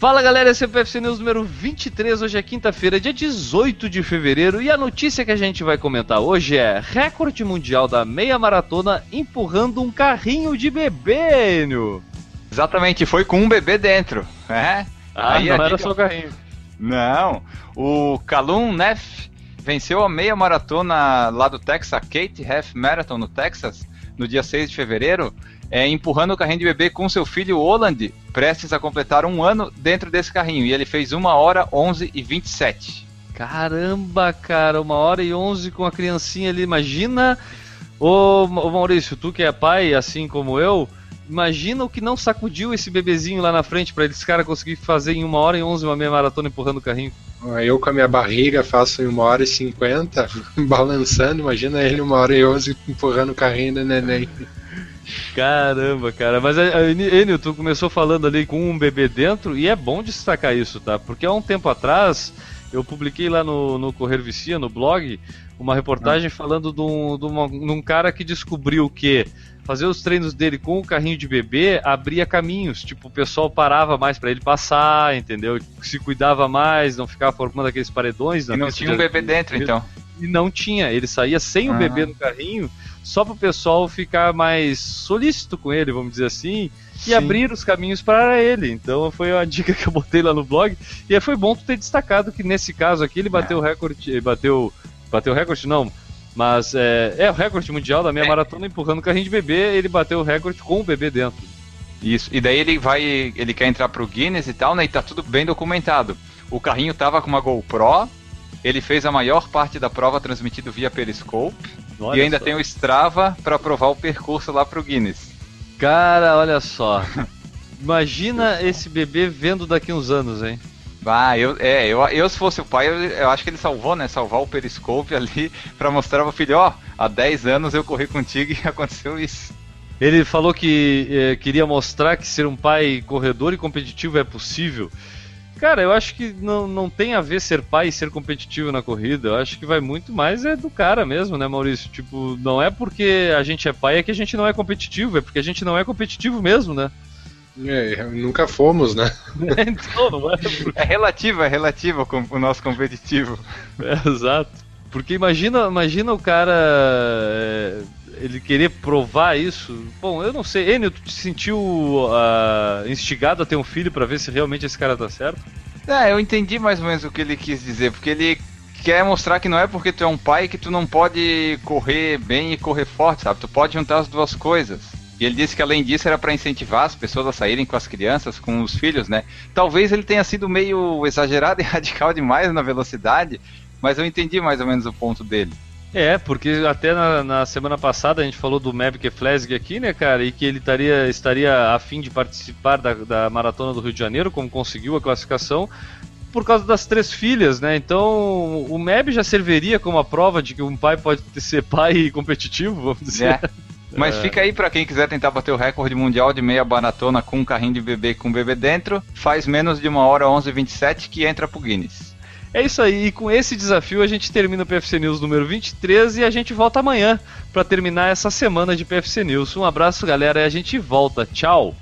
Fala galera, esse é o PFC News número 23. Hoje é quinta-feira, dia 18 de fevereiro. E a notícia que a gente vai comentar hoje é: recorde mundial da meia maratona empurrando um carrinho de bebê, Enio. Exatamente, foi com um bebê dentro. É? Ah, Aí não era só o carrinho. Não, o Calum Neff venceu a meia maratona lá do Texas, a Kate Half Marathon no Texas, no dia 6 de fevereiro é, empurrando o carrinho de bebê com seu filho Oland, prestes a completar um ano dentro desse carrinho. E ele fez 1 hora 11 e 27. Caramba, cara, uma hora e 11 com a criancinha ali. Imagina, ô, ô Maurício, tu que é pai, assim como eu, imagina o que não sacudiu esse bebezinho lá na frente para esse cara conseguir fazer em uma hora e 11 uma meia maratona empurrando o carrinho. Eu com a minha barriga faço em uma hora e cinquenta, balançando, imagina ele uma hora e onze empurrando o carrinho do neném. Caramba, cara. Mas, Enio, tu começou falando ali com um bebê dentro e é bom destacar isso, tá? Porque há um tempo atrás eu publiquei lá no, no Correr Vicia, no blog, uma reportagem ah. falando de um, de, uma, de um cara que descobriu que fazer os treinos dele com o carrinho de bebê abria caminhos. Tipo, o pessoal parava mais para ele passar, entendeu? Se cuidava mais, não ficava formando aqueles paredões. E não tinha um bebê dentro, então. E não tinha. Ele saía sem o bebê no carrinho só para o pessoal ficar mais solícito com ele, vamos dizer assim, e Sim. abrir os caminhos para ele. Então foi uma dica que eu botei lá no blog. E foi bom tu ter destacado que nesse caso aqui ele bateu o recorde, bateu, bateu o recorde não, mas é, é o recorde mundial da minha é. maratona empurrando carrinho de bebê, ele bateu o recorde com o bebê dentro. Isso. E daí ele vai, ele quer entrar pro Guinness e tal, né? E tá tudo bem documentado. O carrinho tava com uma GoPro, ele fez a maior parte da prova transmitido via Periscope. Olha e ainda só. tem o Strava para provar o percurso lá pro Guinness. Cara, olha só. Imagina esse bebê vendo daqui uns anos, hein? Ah, eu, é, eu, eu se fosse o pai, eu, eu acho que ele salvou, né? Salvar o Periscope ali para mostrar pro filho, ó, há 10 anos eu corri contigo e aconteceu isso. Ele falou que eh, queria mostrar que ser um pai corredor e competitivo é possível. Cara, eu acho que não, não tem a ver ser pai e ser competitivo na corrida. Eu acho que vai muito mais é do cara mesmo, né, Maurício? Tipo, não é porque a gente é pai é que a gente não é competitivo, é porque a gente não é competitivo mesmo, né? É, nunca fomos, né? É, então, não é, porque... é relativo, é relativo o nosso competitivo. É, exato. Porque imagina, imagina o cara. É ele querer provar isso. Bom, eu não sei. Enio, tu te sentiu uh, instigado a ter um filho para ver se realmente esse cara tá certo? É, eu entendi mais ou menos o que ele quis dizer, porque ele quer mostrar que não é porque tu é um pai que tu não pode correr bem e correr forte, sabe? Tu pode juntar as duas coisas. E ele disse que além disso era para incentivar as pessoas a saírem com as crianças, com os filhos, né? Talvez ele tenha sido meio exagerado e radical demais na velocidade, mas eu entendi mais ou menos o ponto dele. É, porque até na, na, semana passada a gente falou do Maverick Flesg aqui, né, cara, e que ele estaria, estaria a fim de participar da, da Maratona do Rio de Janeiro, como conseguiu a classificação, por causa das três filhas, né? Então o MEB já serviria como a prova de que um pai pode ser pai competitivo, vamos dizer. É. Mas é. fica aí para quem quiser tentar bater o recorde mundial de meia maratona com um carrinho de bebê com bebê dentro, faz menos de uma hora 11:27 que entra pro Guinness. É isso aí, e com esse desafio a gente termina o PFC News número 23 e a gente volta amanhã para terminar essa semana de PFC News. Um abraço, galera, e a gente volta. Tchau!